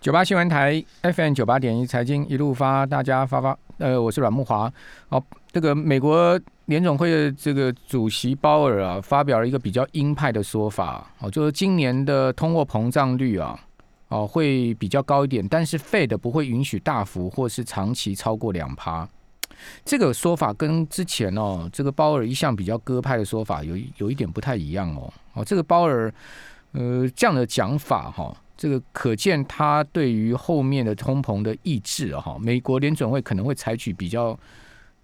九八新闻台 FM 九八点一财经一路发，大家发发。呃，我是阮木华。好，这个美国联总会的这个主席鲍尔啊，发表了一个比较鹰派的说法。哦，就是今年的通货膨胀率啊，哦会比较高一点，但是 Fed 不会允许大幅或是长期超过两趴。这个说法跟之前哦，这个鲍尔一向比较鸽派的说法有有一点不太一样哦。哦，这个鲍尔呃这样的讲法哈。这个可见他对于后面的通膨的抑制，哈，美国联准会可能会采取比较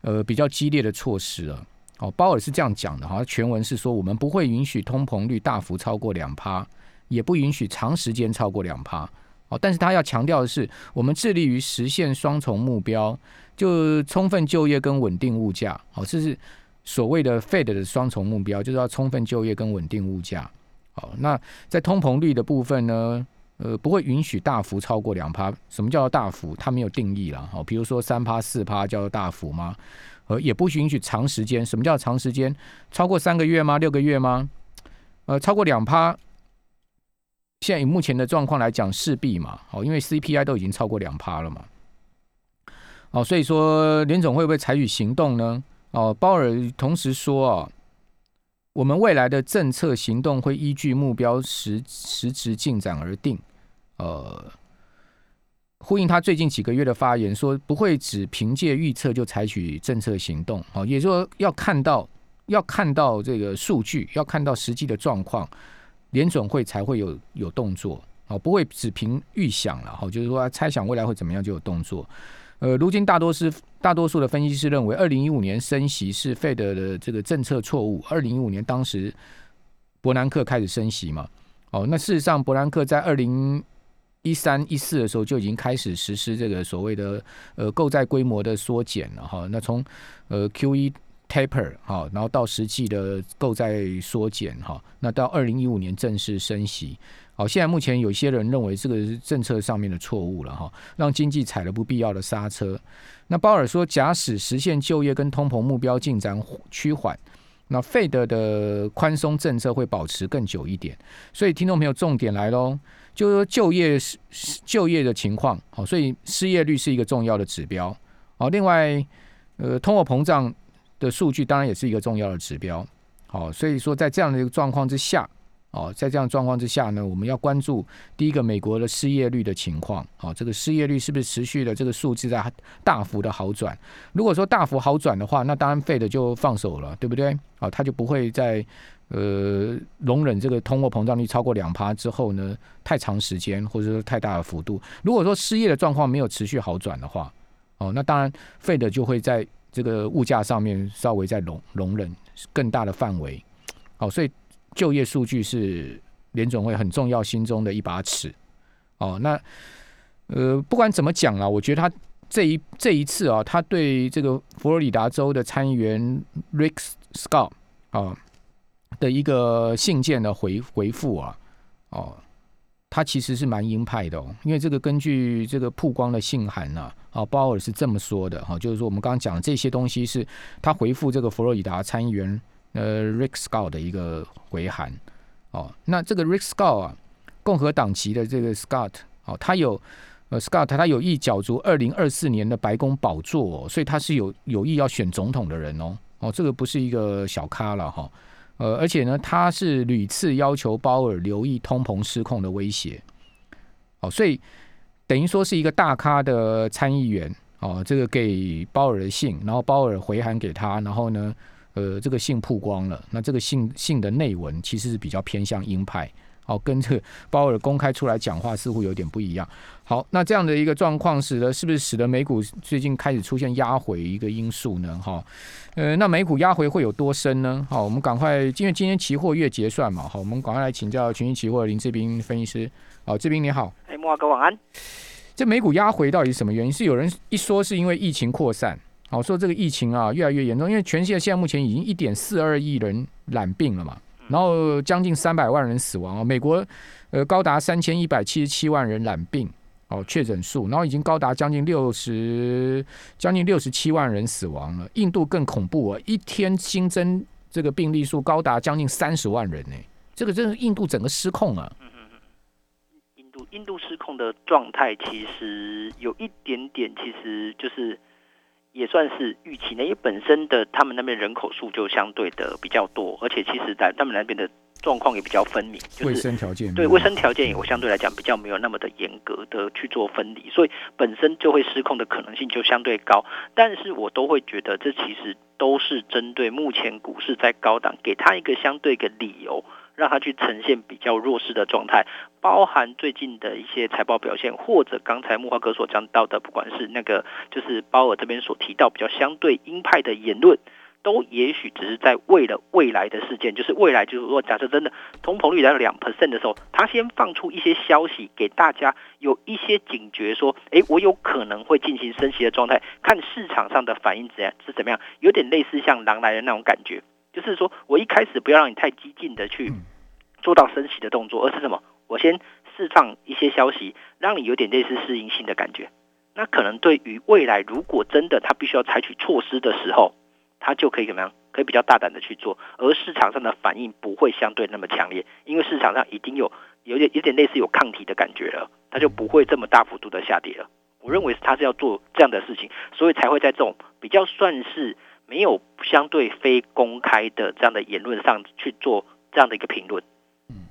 呃比较激烈的措施了。哦，鲍尔是这样讲的哈，全文是说我们不会允许通膨率大幅超过两趴，也不允许长时间超过两趴。哦，但是他要强调的是，我们致力于实现双重目标，就充分就业跟稳定物价。哦，这是所谓的 Fed 的双重目标，就是要充分就业跟稳定物价。哦，那在通膨率的部分呢？呃，不会允许大幅超过两趴。什么叫做大幅？它没有定义了。好，比如说三趴、四趴叫做大幅吗？呃，也不允许长时间。什么叫长时间？超过三个月吗？六个月吗？呃，超过两趴。现在以目前的状况来讲，势必嘛。好，因为 CPI 都已经超过两趴了嘛。哦，所以说联总会不会采取行动呢？哦，鲍尔同时说啊。我们未来的政策行动会依据目标实实质进展而定，呃，呼应他最近几个月的发言，说不会只凭借预测就采取政策行动，哦，也就是说要看到要看到这个数据，要看到实际的状况，联准会才会有有动作，哦，不会只凭预想了，哈，就是说猜想未来会怎么样就有动作。呃，如今大多是大多数的分析师认为，二零一五年升息是费德的这个政策错误。二零一五年当时伯南克开始升息嘛，哦，那事实上伯南克在二零一三一四的时候就已经开始实施这个所谓的呃购债规模的缩减了哈。那从呃 Q E taper 哈，然后到实际的购债缩减哈，那到二零一五年正式升息。好，现在目前有些人认为这个是政策上面的错误了哈，让经济踩了不必要的刹车。那鲍尔说，假使实现就业跟通膨目标进展趋缓，那费德的宽松政策会保持更久一点。所以听众朋友，重点来喽，就是说就业是就业的情况，好，所以失业率是一个重要的指标。好，另外，呃，通货膨胀的数据当然也是一个重要的指标。好，所以说在这样的一个状况之下。哦，在这样状况之下呢，我们要关注第一个美国的失业率的情况。哦，这个失业率是不是持续的这个数字在大幅的好转？如果说大幅好转的话，那当然费的就放手了，对不对？啊，他就不会在呃容忍这个通货膨胀率超过两趴之后呢，太长时间或者说太大的幅度。如果说失业的状况没有持续好转的话，哦，那当然费的就会在这个物价上面稍微再容容忍更大的范围。好，所以。就业数据是联总会很重要心中的一把尺哦。那呃，不管怎么讲啊，我觉得他这一这一次啊，他对这个佛罗里达州的参议员 Rick Scott 啊的一个信件的回回复啊，哦，他其实是蛮鹰派的哦。因为这个根据这个曝光的信函呢，啊，鲍尔是这么说的哈，就是说我们刚刚讲这些东西是他回复这个佛罗里达参议员。呃，Rick Scott 的一个回函。哦，那这个 Rick Scott 啊，共和党籍的这个 Scott 哦，他有呃 Scott 他有意角逐二零二四年的白宫宝座，哦，所以他是有有意要选总统的人哦。哦，这个不是一个小咖了哈，呃，而且呢，他是屡次要求鲍尔留意通膨失控的威胁，哦，所以等于说是一个大咖的参议员。哦，这个给鲍尔的信，然后鲍尔回函给他，然后呢。呃，这个信曝光了，那这个信信的内文其实是比较偏向鹰派，好，跟这个鲍尔公开出来讲话似乎有点不一样。好，那这样的一个状况使得是不是使得美股最近开始出现压回一个因素呢？哈，呃，那美股压回会有多深呢？好，我们赶快，因为今天期货月结算嘛，好，我们赶快来请教群益期货林志斌分析师。好，志斌你好，哎，莫华哥晚安。这美股压回到底是什么原因？是有人一说是因为疫情扩散。好说这个疫情啊越来越严重，因为全世界现在目前已经一点四二亿人染病了嘛，然后将近三百万人死亡啊。美国呃高达三千一百七十七万人染病哦确诊数，然后已经高达将近六十将近六十七万人死亡了。印度更恐怖啊，一天新增这个病例数高达将近三十万人呢，这个真是印度整个失控啊。度印度失控的状态，其实有一点点，其实就是也算是预期呢，因为本身的他们那边人口数就相对的比较多，而且其实在他们那边的。状况也比较分明，卫生条件对卫生条件，我相对来讲比较没有那么的严格的去做分离，所以本身就会失控的可能性就相对高。但是我都会觉得，这其实都是针对目前股市在高档，给他一个相对的理由，让他去呈现比较弱势的状态。包含最近的一些财报表现，或者刚才木华哥所讲到的，不管是那个就是鲍尔这边所提到比较相对鹰派的言论。都也许只是在为了未来的事件，就是未来，就是说，假设真的通膨率来到两 percent 的时候，他先放出一些消息给大家，有一些警觉，说，哎，我有可能会进行升息的状态，看市场上的反应怎样是怎么样，有点类似像狼来的那种感觉，就是说我一开始不要让你太激进的去做到升息的动作，而是什么？我先释放一些消息，让你有点类似适应性的感觉，那可能对于未来，如果真的他必须要采取措施的时候。他就可以怎么样？可以比较大胆的去做，而市场上的反应不会相对那么强烈，因为市场上已经有有点有点类似有抗体的感觉了，它就不会这么大幅度的下跌了。我认为他是要做这样的事情，所以才会在这种比较算是没有相对非公开的这样的言论上去做这样的一个评论，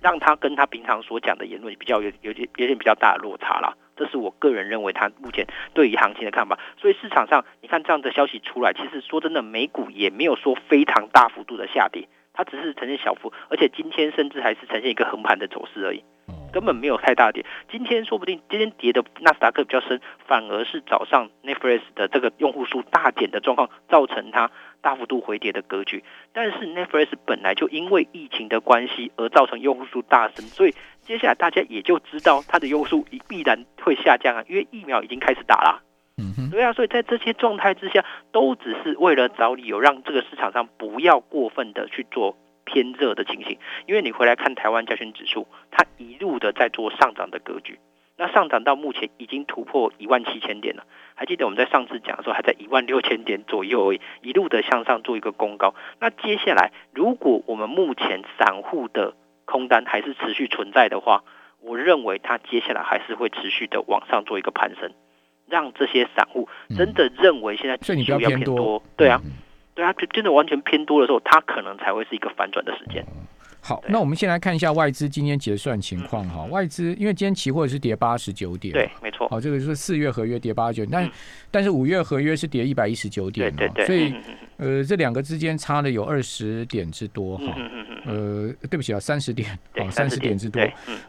让他跟他平常所讲的言论比较有有点有点比较大的落差了。这是我个人认为他目前对于行情的看法，所以市场上你看这样的消息出来，其实说真的，美股也没有说非常大幅度的下跌，它只是呈现小幅，而且今天甚至还是呈现一个横盘的走势而已，根本没有太大跌。今天说不定今天跌的纳斯达克比较深，反而是早上 Netflix 的这个用户数大减的状况造成它。大幅度回跌的格局，但是 Netflix 本来就因为疫情的关系而造成用户数大升，所以接下来大家也就知道它的用户数必然会下降啊，因为疫苗已经开始打了。嗯哼，对啊，所以在这些状态之下，都只是为了找理由让这个市场上不要过分的去做偏热的情形。因为你回来看台湾加权指数，它一路的在做上涨的格局。那上涨到目前已经突破一万七千点了，还记得我们在上次讲的时候还在一万六千点左右，一路的向上做一个攻高。那接下来，如果我们目前散户的空单还是持续存在的话，我认为它接下来还是会持续的往上做一个攀升，让这些散户真的认为现在指数要偏多，对啊，对啊，真的完全偏多的时候，它可能才会是一个反转的时间。好，那我们先来看一下外资今天结算情况哈。外资因为今天期货是跌八十九点，对，没错。好，这个就是四月合约跌八十九，但但是五月合约是跌一百一十九点，对对对。所以呃，这两个之间差了有二十点之多哈。嗯嗯嗯呃，对不起啊，三十点，好，三十点之多。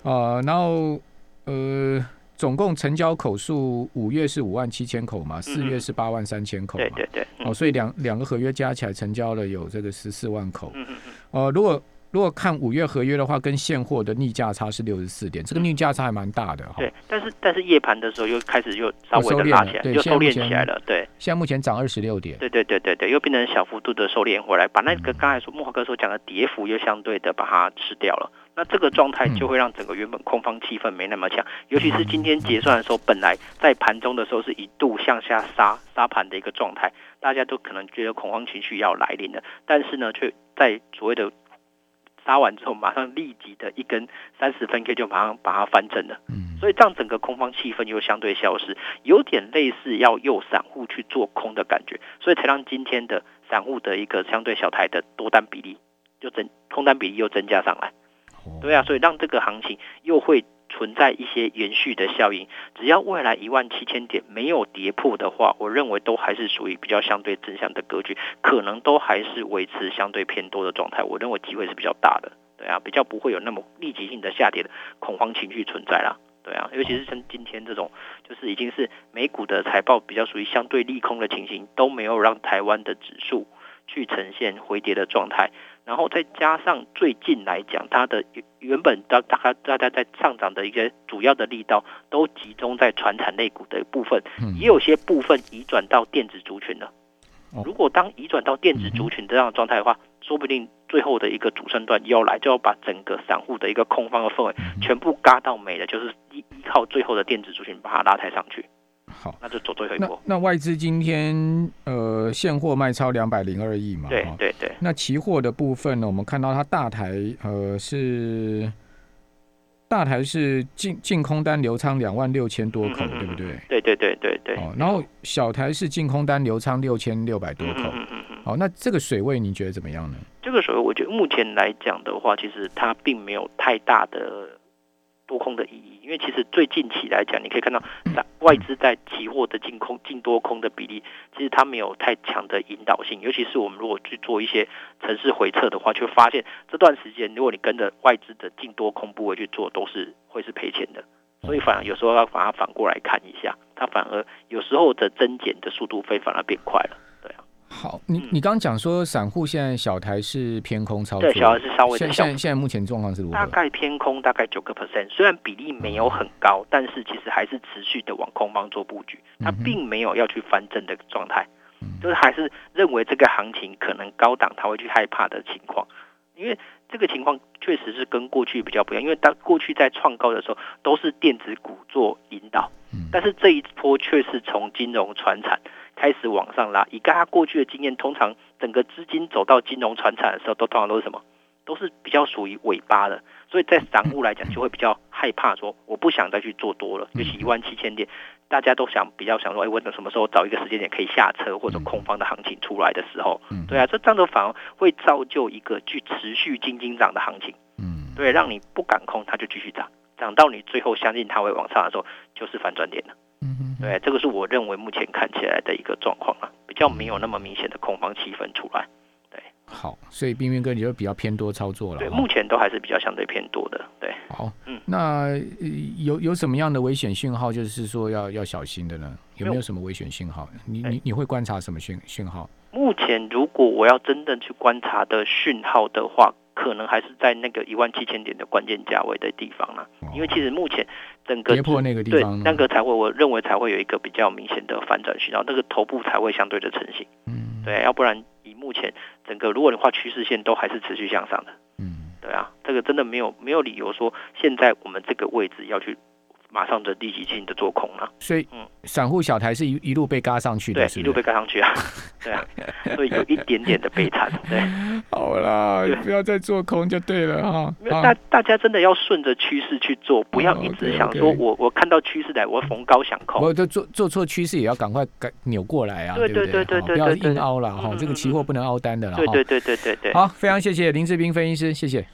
啊，然后呃，总共成交口数五月是五万七千口嘛，四月是八万三千口嘛，对对对。哦，所以两两个合约加起来成交了有这个十四万口。嗯嗯嗯。哦，如果如果看五月合约的话，跟现货的逆价差是六十四点，这个逆价差还蛮大的哈。对，但是但是夜盘的时候又开始又稍微的拉起来，又收敛起来了。对，现在目前涨二十六点。对对对对对，又变成小幅度的收敛回来，把那个刚才说木华哥所讲的跌幅又相对的把它吃掉了。那这个状态就会让整个原本空方气氛没那么强，尤其是今天结算的时候，本来在盘中的时候是一度向下杀杀盘的一个状态，大家都可能觉得恐慌情绪要来临了，但是呢，却在所谓的杀完之后，马上立即的一根三十分 K 就马上把它翻正了，嗯，所以这样整个空方气氛又相对消失，有点类似要诱散户去做空的感觉，所以才让今天的散户的一个相对小台的多单比例就增，空单比例又增加上来，对啊，所以让这个行情又会。存在一些延续的效应，只要未来一万七千点没有跌破的话，我认为都还是属于比较相对正向的格局，可能都还是维持相对偏多的状态。我认为机会是比较大的，对啊，比较不会有那么立即性的下跌的恐慌情绪存在啦，对啊，尤其是像今天这种，就是已经是美股的财报比较属于相对利空的情形，都没有让台湾的指数去呈现回跌的状态。然后再加上最近来讲，它的原本大大概大家在上涨的一些主要的力道，都集中在传产类股的部分，也有些部分移转到电子族群了。如果当移转到电子族群这样的状态的话，说不定最后的一个主升段要来，就要把整个散户的一个空方的氛围全部嘎到没了，就是依依靠最后的电子族群把它拉抬上去。好，那就走最后一波。那外资今天呃现货卖超两百零二亿嘛？对对对。那期货的部分呢？我们看到它大台呃是大台是净净空单流仓两万六千多口，嗯嗯嗯对不对？对对对对对。哦，然后小台是净空单流仓六千六百多口。嗯嗯嗯嗯。好，那这个水位你觉得怎么样呢？这个水位，我觉得目前来讲的话，其实它并没有太大的多空的意义，因为其实最近期来讲，你可以看到在外资在期货的净空、净多空的比例，其实它没有太强的引导性。尤其是我们如果去做一些城市回测的话，就会发现这段时间，如果你跟着外资的净多空部位去做，都是会是赔钱的。所以反而有时候要把它反过来看一下，它反而有时候的增减的速度会反而变快了。好，你你刚刚讲说散户现在小台是偏空操作，对，小台是稍微现现现在目前状况是如何？大概偏空大概九个 percent，虽然比例没有很高，但是其实还是持续的往空方做布局，它并没有要去翻正的状态嗯，就是还是认为这个行情可能高档，他会去害怕的情况，因为这个情况确实是跟过去比较不一样，因为当过去在创高的时候都是电子股做引导，嗯。但是这一波却是从金融传产开始往上拉。以大家过去的经验，通常整个资金走到金融传产的时候，都通常都是什么？都是比较属于尾巴的，所以在散户来讲就会比较害怕说，我不想再去做多了，尤其一万七千点，大家都想比较想说，哎，我等什么时候找一个时间点可以下车，或者空方的行情出来的时候，嗯对啊，这这样的反而会造就一个去持续金金涨的行情。嗯，对，让你不敢空，它就继续涨，涨到你最后相信它会往上的时候，就是反转点了。对，这个是我认为目前看起来的一个状况啊，比较没有那么明显的恐慌气氛出来。好，所以冰冰哥你就比较偏多操作了对，目前都还是比较相对偏多的。对，好，嗯那呃有有什么样的危险讯号，就是说要要小心的呢？有没没有有什么危险讯号？你哎你你会观察什么讯讯号？目前如果我要真正去观察的讯号的话，可能还是在那个一万七千点的关键价位的地方啦。因为其实目前整个跌破那个地方呢，那个才会，我认为才会有一个比较明显的反转讯号，那个头部才会相对的成型。嗯，对，要不然以目前整个如果你画趋势线都还是持续向上的，嗯，对啊，这个真的没有没有理由说现在我们这个位置要去马上的立即性的做空啊，所以嗯。散户小台是一一路被嘎上去的，，对一路被嘎上去啊，对啊，所以有一点点的悲惨，对，好啦，不要再做空就对了哈。大大家真的要顺着趋势去做，不要哦一直想说我我看到趋势来，我逢高想空，我这做做错趋势也要赶快改扭过来啊，对对对？对？对哈不要硬凹了哈，嗯这个期货不能凹单的了哈。对对对对对对。好，非常谢谢林志斌分析师，谢谢。